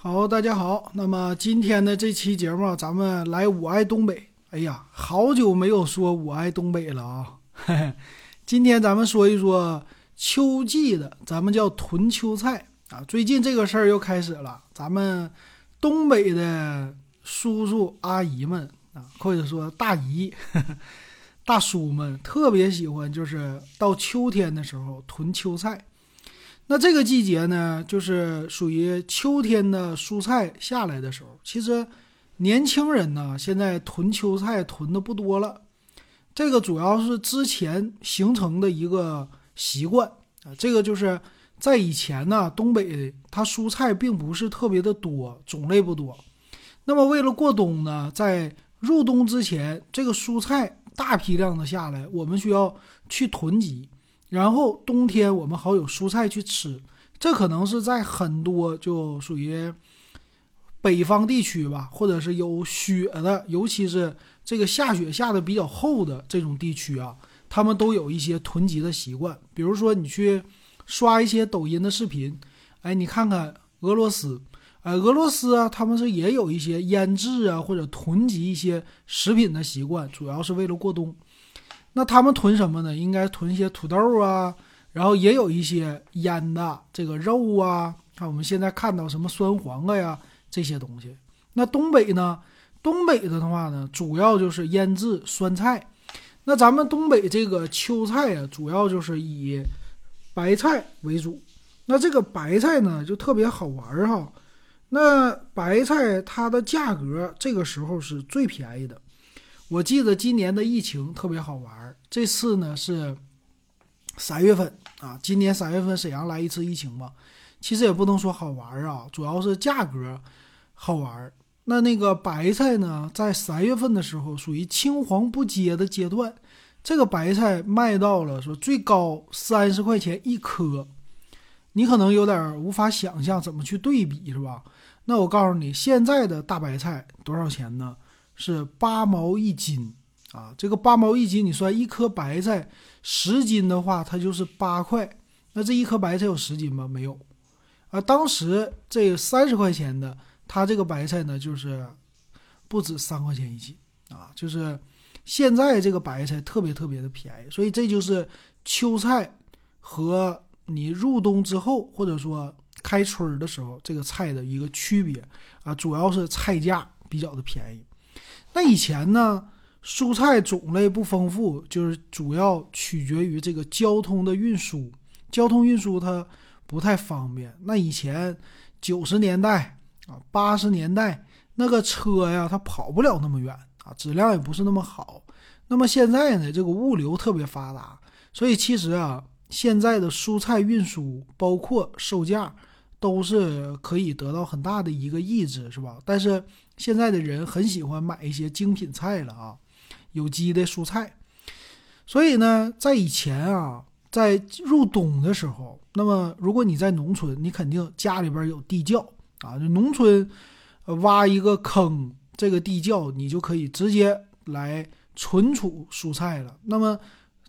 好，大家好。那么今天的这期节目，咱们来我爱东北。哎呀，好久没有说我爱东北了啊！今天咱们说一说秋季的，咱们叫囤秋菜啊。最近这个事儿又开始了，咱们东北的叔叔阿姨们啊，或者说大姨、大叔们，特别喜欢，就是到秋天的时候囤秋菜。那这个季节呢，就是属于秋天的蔬菜下来的时候。其实，年轻人呢，现在囤秋菜囤的不多了。这个主要是之前形成的一个习惯啊。这个就是在以前呢，东北它蔬菜并不是特别的多，种类不多。那么为了过冬呢，在入冬之前，这个蔬菜大批量的下来，我们需要去囤积。然后冬天我们好有蔬菜去吃，这可能是在很多就属于北方地区吧，或者是有雪的，尤其是这个下雪下的比较厚的这种地区啊，他们都有一些囤积的习惯。比如说你去刷一些抖音的视频，哎，你看看俄罗斯，哎，俄罗斯啊，他们是也有一些腌制啊或者囤积一些食品的习惯，主要是为了过冬。那他们囤什么呢？应该囤一些土豆啊，然后也有一些腌的这个肉啊。看我们现在看到什么酸黄瓜呀这些东西。那东北呢？东北的的话呢，主要就是腌制酸菜。那咱们东北这个秋菜啊，主要就是以白菜为主。那这个白菜呢，就特别好玩哈。那白菜它的价格这个时候是最便宜的。我记得今年的疫情特别好玩儿这次呢是三月份啊，今年三月份沈阳来一次疫情嘛，其实也不能说好玩儿啊，主要是价格好玩儿那那个白菜呢，在三月份的时候属于青黄不接的阶段，这个白菜卖到了说最高三十块钱一颗，你可能有点无法想象怎么去对比是吧？那我告诉你，现在的大白菜多少钱呢？是八毛一斤啊，这个八毛一斤，你算一颗白菜十斤的话，它就是八块。那这一颗白菜有十斤吗？没有。啊，当时这三十块钱的，它这个白菜呢，就是不止三块钱一斤啊。就是现在这个白菜特别特别的便宜，所以这就是秋菜和你入冬之后或者说开春儿的时候这个菜的一个区别啊，主要是菜价比较的便宜。那以前呢，蔬菜种类不丰富，就是主要取决于这个交通的运输。交通运输它不太方便。那以前九十年代啊，八十年代那个车呀，它跑不了那么远啊，质量也不是那么好。那么现在呢，这个物流特别发达，所以其实啊，现在的蔬菜运输包括售价都是可以得到很大的一个抑制，是吧？但是。现在的人很喜欢买一些精品菜了啊，有机的蔬菜。所以呢，在以前啊，在入冬的时候，那么如果你在农村，你肯定家里边有地窖啊，就农村挖一个坑，这个地窖你就可以直接来存储蔬菜了。那么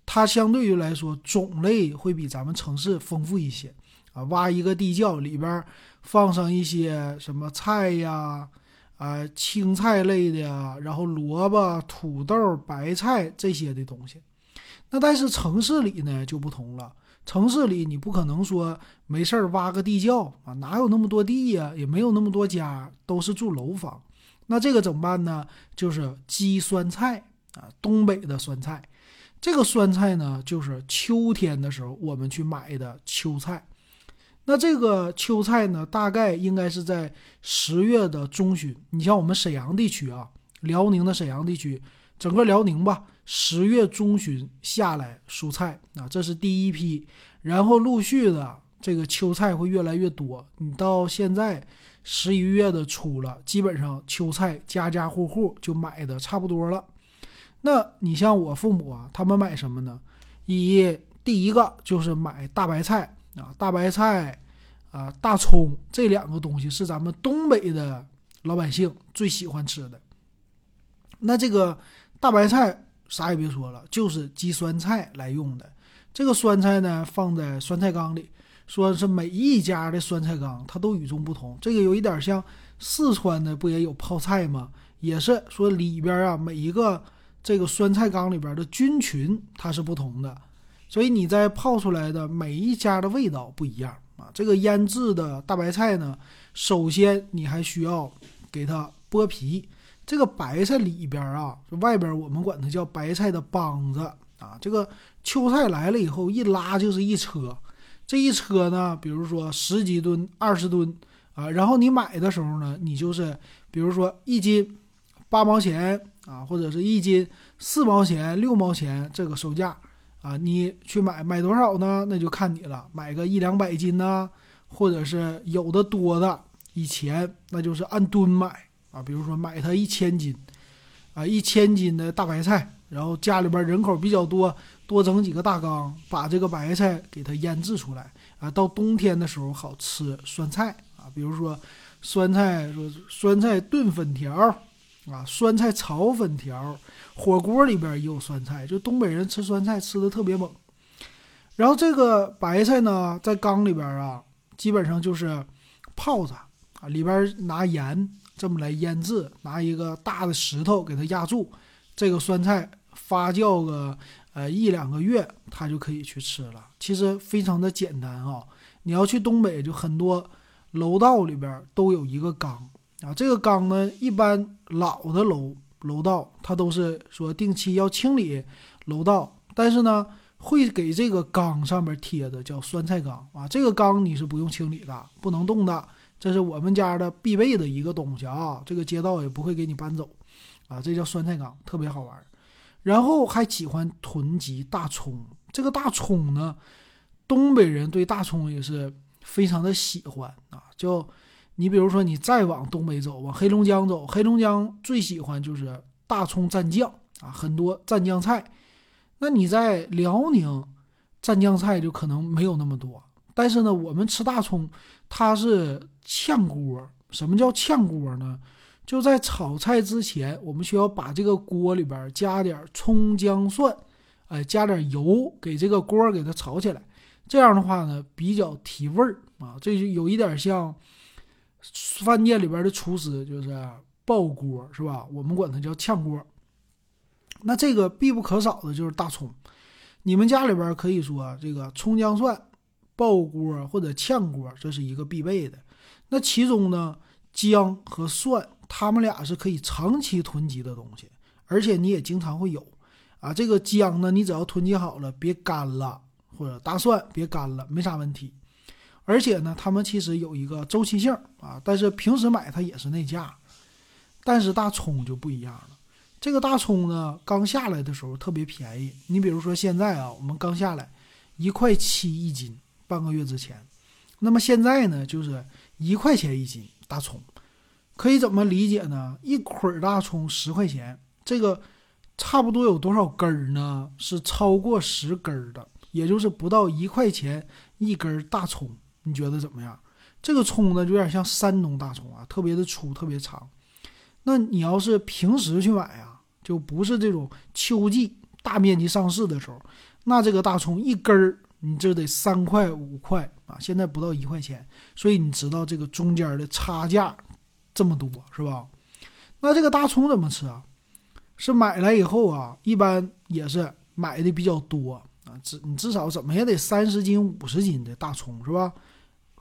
它相对于来说种类会比咱们城市丰富一些啊，挖一个地窖里边放上一些什么菜呀。啊，青菜类的呀，然后萝卜、土豆、白菜这些的东西。那但是城市里呢就不同了，城市里你不可能说没事儿挖个地窖啊，哪有那么多地呀？也没有那么多家，都是住楼房。那这个怎么办呢？就是积酸菜啊，东北的酸菜。这个酸菜呢，就是秋天的时候我们去买的秋菜。那这个秋菜呢，大概应该是在十月的中旬。你像我们沈阳地区啊，辽宁的沈阳地区，整个辽宁吧，十月中旬下来蔬菜啊，这是第一批。然后陆续的这个秋菜会越来越多。你到现在十一月的初了，基本上秋菜家家户户就买的差不多了。那你像我父母啊，他们买什么呢？以第一个就是买大白菜。啊，大白菜，啊，大葱这两个东西是咱们东北的老百姓最喜欢吃的。那这个大白菜啥也别说了，就是鸡酸菜来用的。这个酸菜呢，放在酸菜缸里，说是每一家的酸菜缸它都与众不同。这个有一点像四川的不也有泡菜吗？也是说里边啊每一个这个酸菜缸里边的菌群它是不同的，所以你在泡出来的每一家的味道不一样啊。这个腌制的大白菜呢，首先你还需要给它剥皮。这个白菜里边啊，外边我们管它叫白菜的帮子啊。这个秋菜来了以后，一拉就是一车，这一车呢，比如说十几吨、二十吨啊。然后你买的时候呢，你就是比如说一斤八毛钱啊，或者是一斤四毛钱、六毛钱这个售价啊，你去买买多少呢？那就看你了，买个一两百斤呢，或者是有的多的，以前那就是按吨买。啊，比如说买它一千斤，啊，一千斤的大白菜，然后家里边人口比较多，多整几个大缸，把这个白菜给它腌制出来，啊，到冬天的时候好吃酸菜啊，比如说酸菜说酸菜炖粉条，啊，酸菜炒粉条，火锅里边也有酸菜，就东北人吃酸菜吃的特别猛。然后这个白菜呢，在缸里边啊，基本上就是泡着啊，里边拿盐。这么来腌制，拿一个大的石头给它压住，这个酸菜发酵个呃一两个月，它就可以去吃了。其实非常的简单啊！你要去东北，就很多楼道里边都有一个缸啊。这个缸呢，一般老的楼楼道它都是说定期要清理楼道，但是呢，会给这个缸上面贴的叫酸菜缸啊。这个缸你是不用清理的，不能动的。这是我们家的必备的一个东西啊，这个街道也不会给你搬走，啊，这叫酸菜缸，特别好玩。然后还喜欢囤积大葱，这个大葱呢，东北人对大葱也是非常的喜欢啊。叫你比如说，你再往东北走，往黑龙江走，黑龙江最喜欢就是大葱蘸酱啊，很多蘸酱菜。那你在辽宁，蘸酱菜就可能没有那么多。但是呢，我们吃大葱，它是炝锅。什么叫炝锅呢？就在炒菜之前，我们需要把这个锅里边加点葱姜蒜，哎，加点油，给这个锅给它炒起来。这样的话呢，比较提味儿啊。这就有一点像饭店里边的厨师，就是爆锅，是吧？我们管它叫炝锅。那这个必不可少的就是大葱。你们家里边可以说这个葱姜蒜。爆锅或者炝锅，这是一个必备的。那其中呢，姜和蒜，它们俩是可以长期囤积的东西，而且你也经常会有啊。这个姜呢，你只要囤积好了，别干了，或者大蒜别干了，没啥问题。而且呢，它们其实有一个周期性啊。但是平时买它也是那价，但是大葱就不一样了。这个大葱呢，刚下来的时候特别便宜。你比如说现在啊，我们刚下来一块七一斤。半个月之前，那么现在呢，就是一块钱一斤大葱，可以怎么理解呢？一捆大葱十块钱，这个差不多有多少根儿呢？是超过十根儿的，也就是不到一块钱一根大葱。你觉得怎么样？这个葱呢，有点像山东大葱啊，特别的粗，特别长。那你要是平时去买啊，就不是这种秋季大面积上市的时候，那这个大葱一根儿。你这得三块五块啊，现在不到一块钱，所以你知道这个中间的差价这么多是吧？那这个大葱怎么吃啊？是买来以后啊，一般也是买的比较多啊，至你至少怎么也得三十斤五十斤的大葱是吧？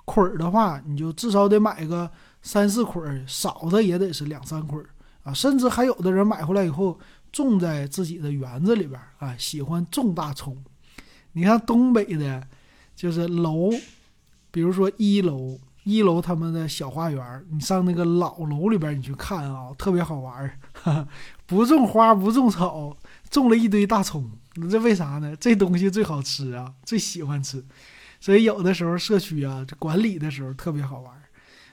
捆儿的话，你就至少得买个三四捆儿，少的也得是两三捆儿啊，甚至还有的人买回来以后种在自己的园子里边啊，喜欢种大葱。你看东北的，就是楼，比如说一楼，一楼他们的小花园，你上那个老楼里边，你去看啊，特别好玩儿。不种花，不种草，种了一堆大葱，这为啥呢？这东西最好吃啊，最喜欢吃，所以有的时候社区啊，这管理的时候特别好玩儿。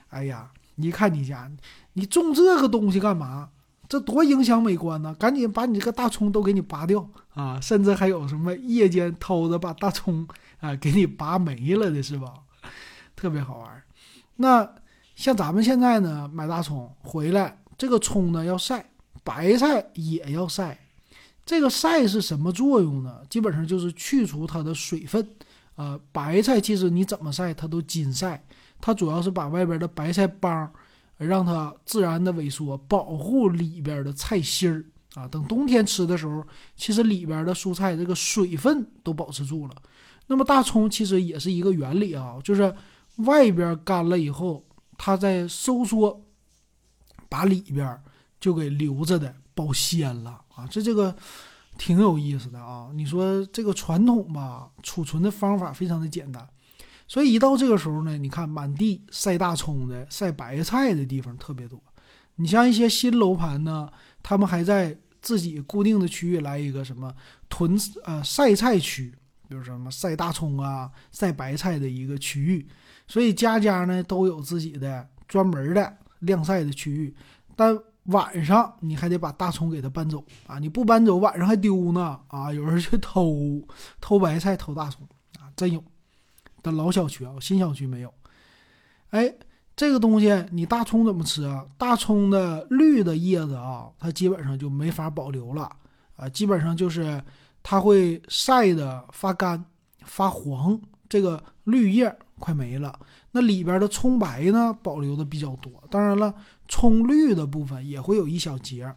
哎呀，你看你家，你种这个东西干嘛？这多影响美观呢！赶紧把你这个大葱都给你拔掉啊！甚至还有什么夜间偷着把大葱啊给你拔没了的，是吧？特别好玩。那像咱们现在呢，买大葱回来，这个葱呢要晒，白菜也要晒。这个晒是什么作用呢？基本上就是去除它的水分呃，白菜其实你怎么晒它都金晒，它主要是把外边的白菜帮让它自然的萎缩，保护里边的菜心儿啊。等冬天吃的时候，其实里边的蔬菜这个水分都保持住了。那么大葱其实也是一个原理啊，就是外边干了以后，它在收缩，把里边就给留着的保鲜了啊。这这个。挺有意思的啊！你说这个传统吧，储存的方法非常的简单，所以一到这个时候呢，你看满地晒大葱的、晒白菜的地方特别多。你像一些新楼盘呢，他们还在自己固定的区域来一个什么囤呃晒菜区，比如什么晒大葱啊、晒白菜的一个区域，所以家家呢都有自己的专门的晾晒的区域，但。晚上你还得把大葱给它搬走啊！你不搬走，晚上还丢呢啊！有人去偷偷白菜、偷大葱啊，真有。的老小区啊，新小区没有。哎，这个东西你大葱怎么吃啊？大葱的绿的叶子啊，它基本上就没法保留了啊，基本上就是它会晒的发干发黄，这个绿叶快没了。那里边的葱白呢，保留的比较多。当然了。葱绿的部分也会有一小节，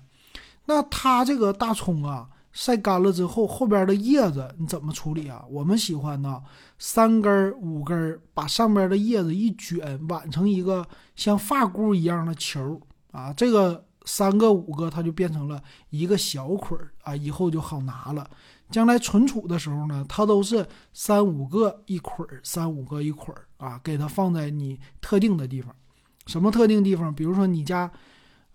那它这个大葱啊，晒干了之后，后边的叶子你怎么处理啊？我们喜欢呢，三根五根把上边的叶子一卷，挽成一个像发箍一样的球啊，这个三个五个它就变成了一个小捆儿啊，以后就好拿了。将来存储的时候呢，它都是三五个一捆儿，三五个一捆儿啊，给它放在你特定的地方。什么特定地方？比如说你家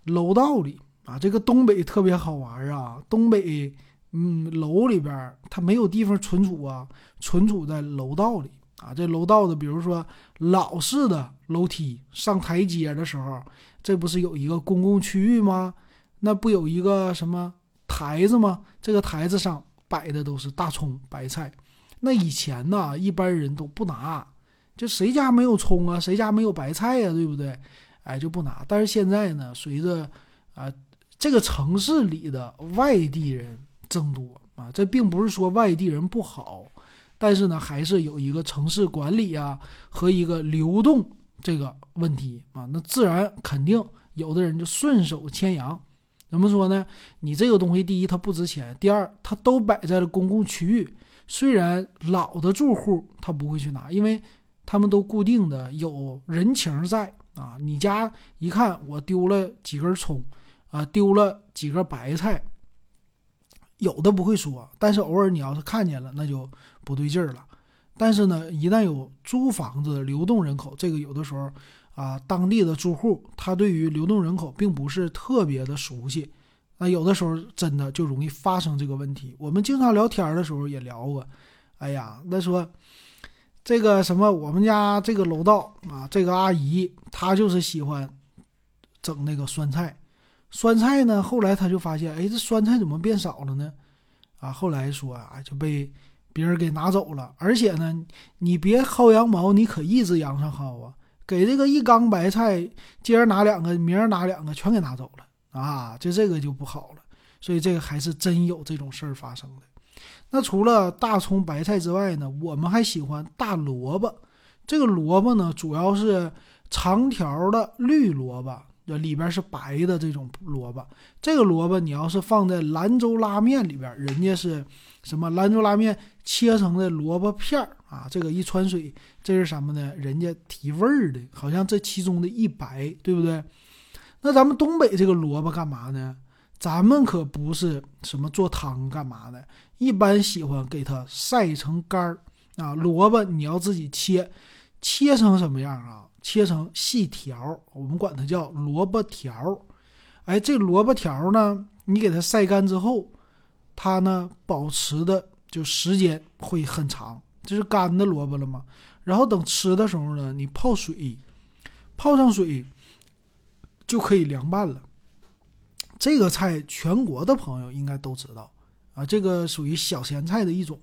楼道里啊，这个东北特别好玩啊。东北，嗯，楼里边它没有地方存储啊，存储在楼道里啊。这楼道的，比如说老式的楼梯上台阶的时候，这不是有一个公共区域吗？那不有一个什么台子吗？这个台子上摆的都是大葱、白菜。那以前呢，一般人都不拿。就谁家没有葱啊？谁家没有白菜呀？对不对？哎，就不拿。但是现在呢，随着啊这个城市里的外地人增多啊，这并不是说外地人不好，但是呢，还是有一个城市管理啊和一个流动这个问题啊。那自然肯定有的人就顺手牵羊。怎么说呢？你这个东西，第一它不值钱，第二它都摆在了公共区域。虽然老的住户他不会去拿，因为。他们都固定的有人情在啊，你家一看我丢了几根葱，啊，丢了几个白菜，有的不会说，但是偶尔你要是看见了，那就不对劲儿了。但是呢，一旦有租房子流动人口，这个有的时候啊，当地的住户他对于流动人口并不是特别的熟悉，那有的时候真的就容易发生这个问题。我们经常聊天的时候也聊过，哎呀，那说。这个什么，我们家这个楼道啊，这个阿姨她就是喜欢整那个酸菜。酸菜呢，后来她就发现，哎，这酸菜怎么变少了呢？啊，后来说啊，就被别人给拿走了。而且呢，你别薅羊毛，你可一只羊上薅啊！给这个一缸白菜，今儿拿两个，明儿拿两个，全给拿走了啊！就这个就不好了。所以这个还是真有这种事儿发生的。那除了大葱、白菜之外呢，我们还喜欢大萝卜。这个萝卜呢，主要是长条的绿萝卜，里边是白的这种萝卜。这个萝卜你要是放在兰州拉面里边，人家是什么兰州拉面切成的萝卜片儿啊？这个一穿水，这是什么呢？人家提味儿的，好像这其中的一白，对不对？那咱们东北这个萝卜干嘛呢？咱们可不是什么做汤干嘛的，一般喜欢给它晒成干儿啊。萝卜你要自己切，切成什么样啊？切成细条，我们管它叫萝卜条。哎，这萝卜条呢，你给它晒干之后，它呢保持的就时间会很长，这是干的萝卜了嘛。然后等吃的时候呢，你泡水，泡上水就可以凉拌了。这个菜全国的朋友应该都知道啊，这个属于小咸菜的一种。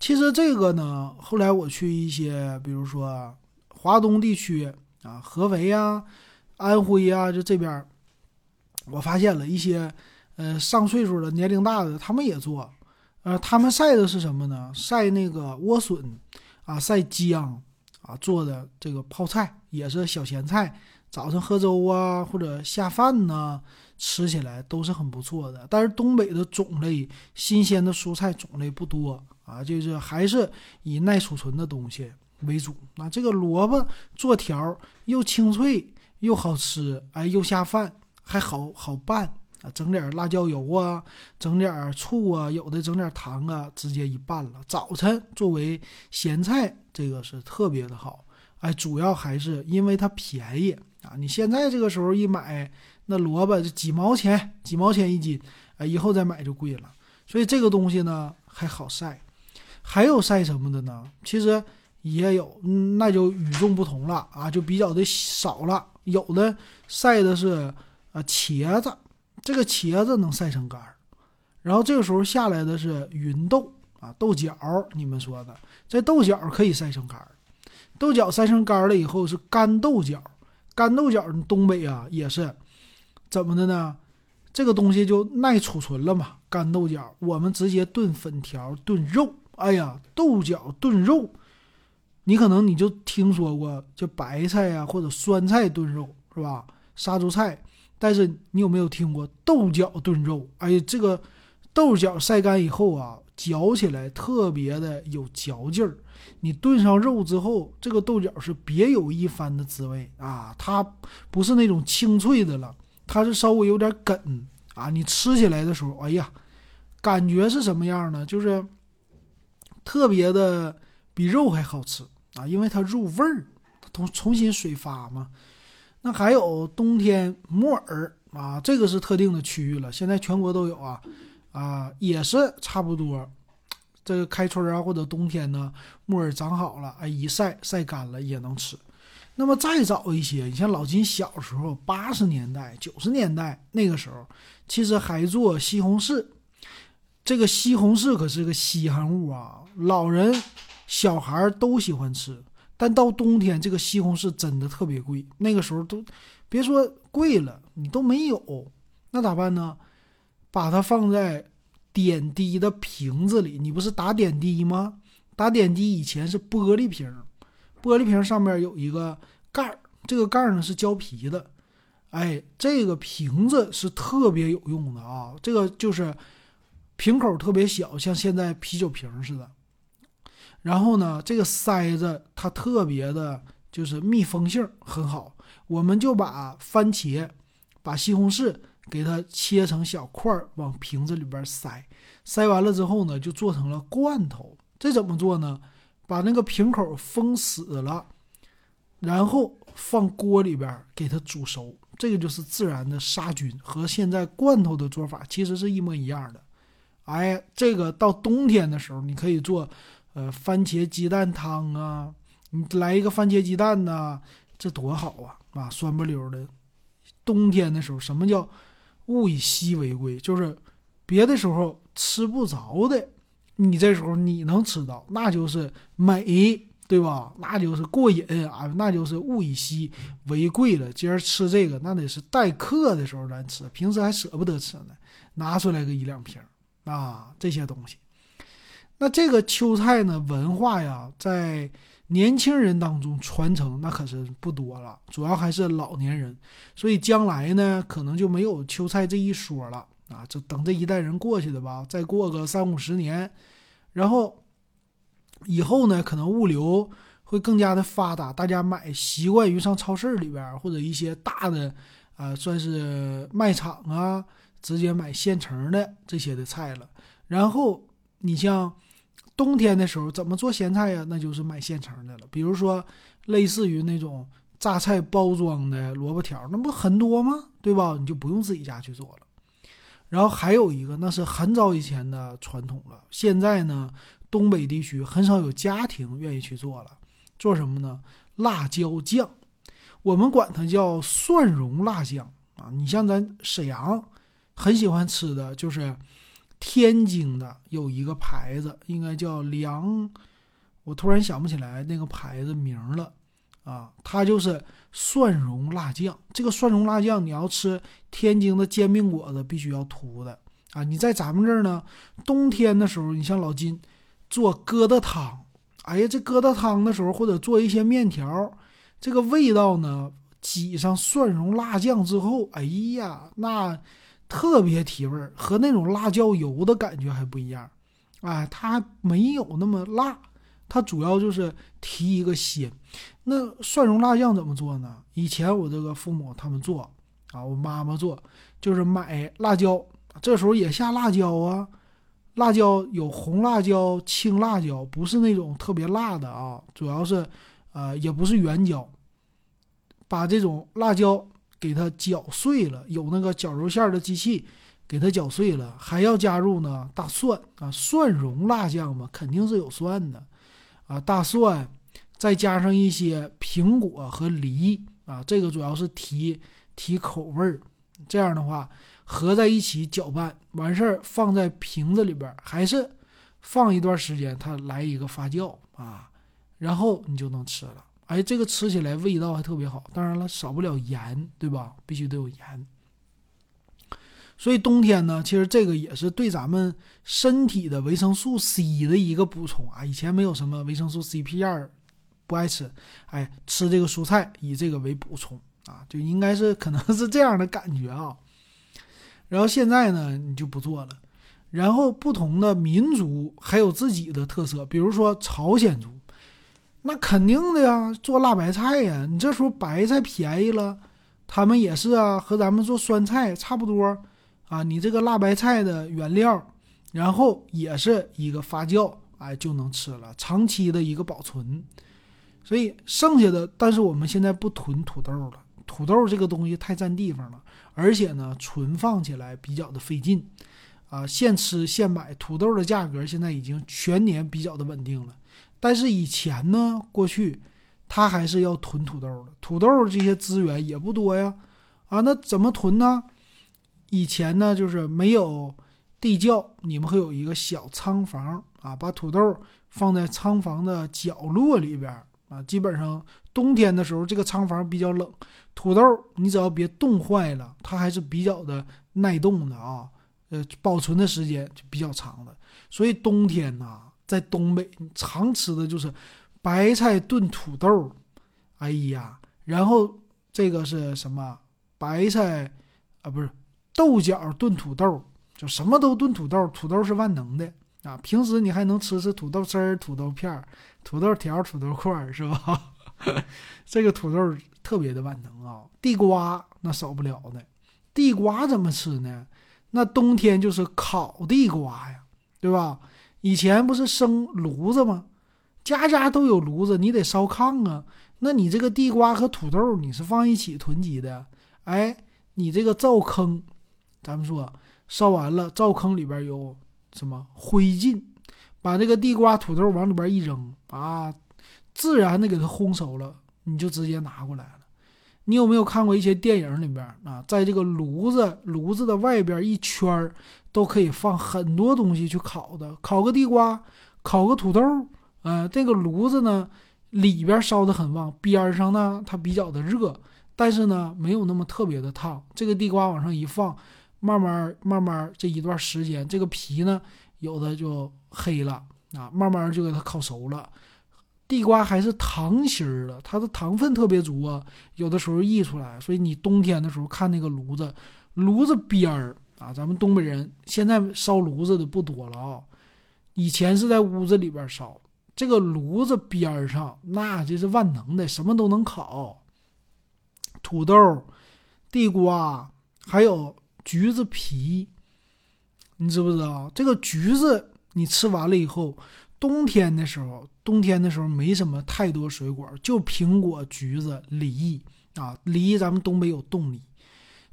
其实这个呢，后来我去一些，比如说华东地区啊，合肥呀、安徽呀，就这边，我发现了一些呃上岁数的、年龄大的，他们也做。呃，他们晒的是什么呢？晒那个莴笋啊晒姜啊做的这个泡菜也是小咸菜，早上喝粥啊或者下饭呢，吃起来都是很不错的。但是东北的种类新鲜的蔬菜种类不多啊，就是还是以耐储存的东西为主。那这个萝卜做条又清脆又好吃，哎，又下饭，还好好拌啊。整点辣椒油啊，整点醋啊，有的整点糖啊，直接一拌了。早晨作为咸菜，这个是特别的好。哎，主要还是因为它便宜啊！你现在这个时候一买，那萝卜就几毛钱，几毛钱一斤，啊，以后再买就贵了。所以这个东西呢还好晒。还有晒什么的呢？其实也有，那就与众不同了啊，就比较的少了。有的晒的是啊茄子。这个茄子能晒成干儿，然后这个时候下来的是芸豆啊，豆角，你们说的这豆角可以晒成干儿，豆角晒成干儿了以后是干豆角，干豆角东北啊也是怎么的呢？这个东西就耐储存了嘛。干豆角我们直接炖粉条、炖肉，哎呀，豆角炖肉，你可能你就听说过叫白菜呀或者酸菜炖肉是吧？杀猪菜。但是你有没有听过豆角炖肉？哎呀，这个豆角晒干以后啊，嚼起来特别的有嚼劲儿。你炖上肉之后，这个豆角是别有一番的滋味啊！它不是那种清脆的了，它是稍微有点梗啊。你吃起来的时候，哎呀，感觉是什么样呢？就是特别的比肉还好吃啊，因为它入味儿，它重重新水发嘛。那还有冬天木耳啊，这个是特定的区域了，现在全国都有啊，啊也是差不多。这个开春啊或者冬天呢，木耳长好了，哎一晒晒干了也能吃。那么再早一些，你像老金小时候八十年代、九十年代那个时候，其实还做西红柿。这个西红柿可是个稀罕物啊，老人、小孩都喜欢吃。但到冬天，这个西红柿真的特别贵。那个时候都别说贵了，你都没有，那咋办呢？把它放在点滴的瓶子里。你不是打点滴吗？打点滴以前是玻璃瓶，玻璃瓶上面有一个盖儿，这个盖儿呢是胶皮的。哎，这个瓶子是特别有用的啊！这个就是瓶口特别小，像现在啤酒瓶似的。然后呢，这个塞子它特别的，就是密封性很好。我们就把番茄、把西红柿给它切成小块儿，往瓶子里边塞。塞完了之后呢，就做成了罐头。这怎么做呢？把那个瓶口封死了，然后放锅里边给它煮熟。这个就是自然的杀菌，和现在罐头的做法其实是一模一样的。哎，这个到冬天的时候，你可以做。呃，番茄鸡蛋汤啊，你来一个番茄鸡蛋呐，这多好啊！啊，酸不溜的。冬天的时候，什么叫物以稀为贵？就是别的时候吃不着的，你这时候你能吃到，那就是美，对吧？那就是过瘾啊，那就是物以稀为贵了。今儿吃这个，那得是待客的时候咱吃，平时还舍不得吃呢，拿出来个一两瓶啊，这些东西。那这个秋菜呢，文化呀，在年轻人当中传承那可是不多了，主要还是老年人，所以将来呢，可能就没有秋菜这一说了啊。就等这一代人过去的吧，再过个三五十年，然后以后呢，可能物流会更加的发达，大家买习惯于上超市里边或者一些大的啊，算是卖场啊，直接买现成的这些的菜了。然后你像。冬天的时候怎么做咸菜呀？那就是买现成的了。比如说，类似于那种榨菜包装的萝卜条，那不很多吗？对吧？你就不用自己家去做了。然后还有一个，那是很早以前的传统了。现在呢，东北地区很少有家庭愿意去做了。做什么呢？辣椒酱，我们管它叫蒜蓉辣酱啊。你像咱沈阳，很喜欢吃的就是。天津的有一个牌子，应该叫梁，我突然想不起来那个牌子名了啊。它就是蒜蓉辣酱。这个蒜蓉辣酱，你要吃天津的煎饼果子，必须要涂的啊。你在咱们这儿呢，冬天的时候，你像老金做疙瘩汤，哎呀，这疙瘩汤的时候，或者做一些面条，这个味道呢，挤上蒜蓉辣酱之后，哎呀，那特别提味儿，和那种辣椒油的感觉还不一样。哎，它没有那么辣，它主要就是提一个鲜。那蒜蓉辣酱怎么做呢？以前我这个父母他们做啊，我妈妈做，就是买辣椒，这时候也下辣椒啊。辣椒有红辣椒、青辣椒，不是那种特别辣的啊，主要是，呃，也不是圆椒。把这种辣椒给它搅碎了，有那个绞肉馅的机器，给它搅碎了，还要加入呢大蒜啊，蒜蓉辣酱嘛，肯定是有蒜的，啊，大蒜，再加上一些苹果和梨啊，这个主要是提提口味儿，这样的话。合在一起搅拌完事儿，放在瓶子里边，还是放一段时间，它来一个发酵啊，然后你就能吃了。哎，这个吃起来味道还特别好。当然了，少不了盐，对吧？必须得有盐。所以冬天呢，其实这个也是对咱们身体的维生素 C 的一个补充啊。以前没有什么维生素 C、P 二，不爱吃，哎，吃这个蔬菜以这个为补充啊，就应该是可能是这样的感觉啊。然后现在呢，你就不做了。然后不同的民族还有自己的特色，比如说朝鲜族，那肯定的呀，做辣白菜呀。你这时候白菜便宜了，他们也是啊，和咱们做酸菜差不多啊。你这个辣白菜的原料，然后也是一个发酵，哎，就能吃了，长期的一个保存。所以剩下的，但是我们现在不囤土豆了，土豆这个东西太占地方了。而且呢，存放起来比较的费劲，啊，现吃现买土豆的价格现在已经全年比较的稳定了。但是以前呢，过去他还是要囤土豆的，土豆这些资源也不多呀，啊，那怎么囤呢？以前呢，就是没有地窖，你们会有一个小仓房啊，把土豆放在仓房的角落里边啊，基本上冬天的时候，这个仓房比较冷。土豆你只要别冻坏了，它还是比较的耐冻的啊，呃，保存的时间就比较长的。所以冬天呐，在东北常吃的就是白菜炖土豆，哎呀，然后这个是什么？白菜啊，不是豆角炖土豆，就什么都炖土豆。土豆是万能的啊，平时你还能吃吃土豆丝儿、土豆片儿、土豆条、土豆块儿，是吧？这个土豆。特别的万能啊，地瓜那少不了的。地瓜怎么吃呢？那冬天就是烤地瓜呀，对吧？以前不是生炉子吗？家家都有炉子，你得烧炕啊。那你这个地瓜和土豆，你是放一起囤积的？哎，你这个灶坑，咱们说烧完了，灶坑里边有什么灰烬？把这个地瓜、土豆往里边一扔啊，自然的给它烘熟了。你就直接拿过来了。你有没有看过一些电影里边啊，在这个炉子炉子的外边一圈儿都可以放很多东西去烤的，烤个地瓜，烤个土豆，呃，这个炉子呢里边烧的很旺，边上呢它比较的热，但是呢没有那么特别的烫。这个地瓜往上一放，慢慢慢慢这一段时间，这个皮呢有的就黑了啊，慢慢就给它烤熟了。地瓜还是糖心儿的，它的糖分特别足啊，有的时候溢出来，所以你冬天的时候看那个炉子，炉子边儿啊，咱们东北人现在烧炉子的不多了啊，以前是在屋子里边烧，这个炉子边上那就是万能的，什么都能烤，土豆、地瓜，还有橘子皮，你知不知道？这个橘子你吃完了以后。冬天的时候，冬天的时候没什么太多水果，就苹果、橘子、梨啊。梨咱们东北有冻梨，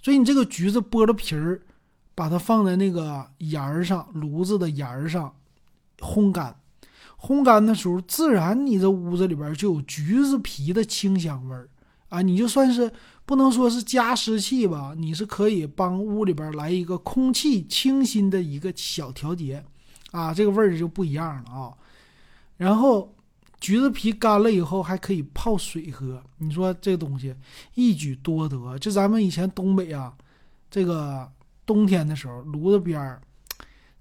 所以你这个橘子剥了皮儿，把它放在那个沿儿上，炉子的沿儿上烘干。烘干的时候，自然你这屋子里边就有橘子皮的清香味儿啊。你就算是不能说是加湿器吧，你是可以帮屋里边来一个空气清新的一个小调节。啊，这个味儿就不一样了啊！然后橘子皮干了以后还可以泡水喝，你说这东西一举多得。就咱们以前东北啊，这个冬天的时候，炉子边儿，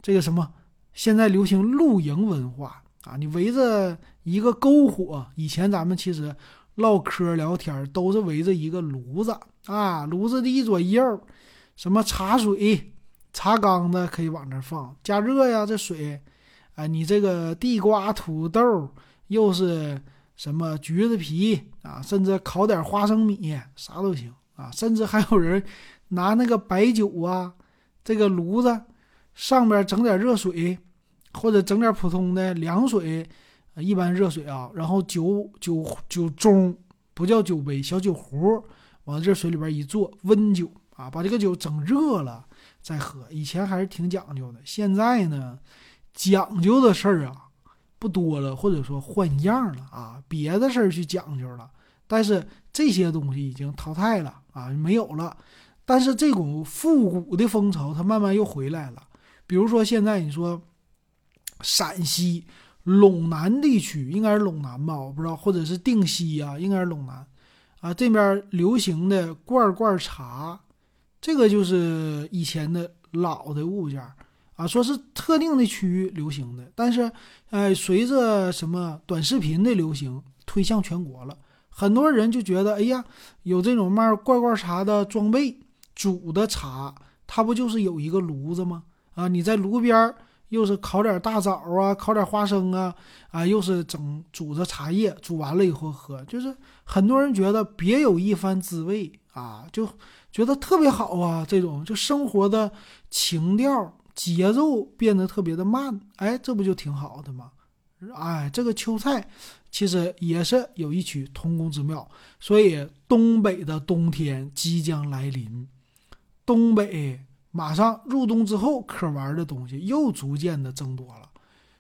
这个什么，现在流行露营文化啊，你围着一个篝火，以前咱们其实唠嗑聊天都是围着一个炉子啊，炉子的一左一右，什么茶水、茶缸子可以往那放加热呀，这水，啊，你这个地瓜、土豆，又是什么橘子皮啊，甚至烤点花生米，啥都行啊，甚至还有人拿那个白酒啊，这个炉子上边整点热水。或者整点普通的凉水，一般热水啊，然后酒酒酒盅不叫酒杯，小酒壶往热水里边一坐，温酒啊，把这个酒整热了再喝。以前还是挺讲究的，现在呢，讲究的事儿啊不多了，或者说换样了啊，别的事儿去讲究了。但是这些东西已经淘汰了啊，没有了。但是这股复古的风潮，它慢慢又回来了。比如说现在你说。陕西陇南地区应该是陇南吧，我不知道，或者是定西啊，应该是陇南啊。这边流行的罐罐茶，这个就是以前的老的物件啊，说是特定的区域流行的，但是，哎，随着什么短视频的流行，推向全国了，很多人就觉得，哎呀，有这种卖罐罐茶的装备，煮的茶，它不就是有一个炉子吗？啊，你在炉边儿。又是烤点大枣啊，烤点花生啊，啊，又是整煮着茶叶，煮完了以后喝，就是很多人觉得别有一番滋味啊，就觉得特别好啊。这种就生活的情调节奏变得特别的慢，哎，这不就挺好的吗？哎，这个秋菜其实也是有异曲同工之妙，所以东北的冬天即将来临，东北。马上入冬之后，可玩的东西又逐渐的增多了，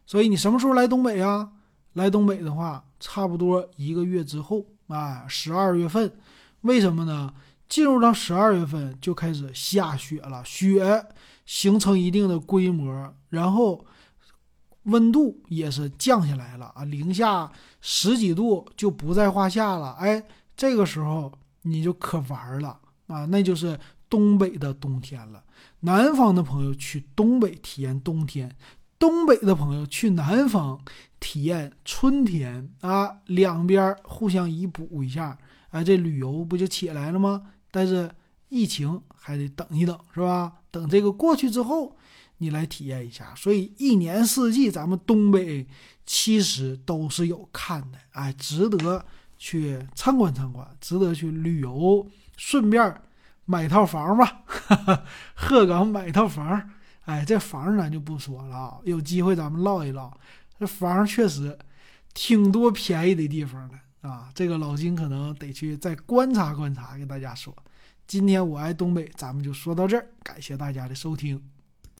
所以你什么时候来东北啊？来东北的话，差不多一个月之后啊，十二月份。为什么呢？进入到十二月份就开始下雪了，雪形成一定的规模，然后温度也是降下来了啊，零下十几度就不在话下了。哎，这个时候你就可玩了啊，那就是东北的冬天了。南方的朋友去东北体验冬天，东北的朋友去南方体验春天啊，两边互相弥补一下，哎，这旅游不就起来了吗？但是疫情还得等一等，是吧？等这个过去之后，你来体验一下。所以一年四季，咱们东北其实都是有看的，哎，值得去参观参观，值得去旅游，顺便。买套房吧，鹤岗买套房。哎，这房咱就不说了啊，有机会咱们唠一唠。这房确实挺多便宜的地方的啊，这个老金可能得去再观察观察，给大家说。今天我爱东北，咱们就说到这儿，感谢大家的收听。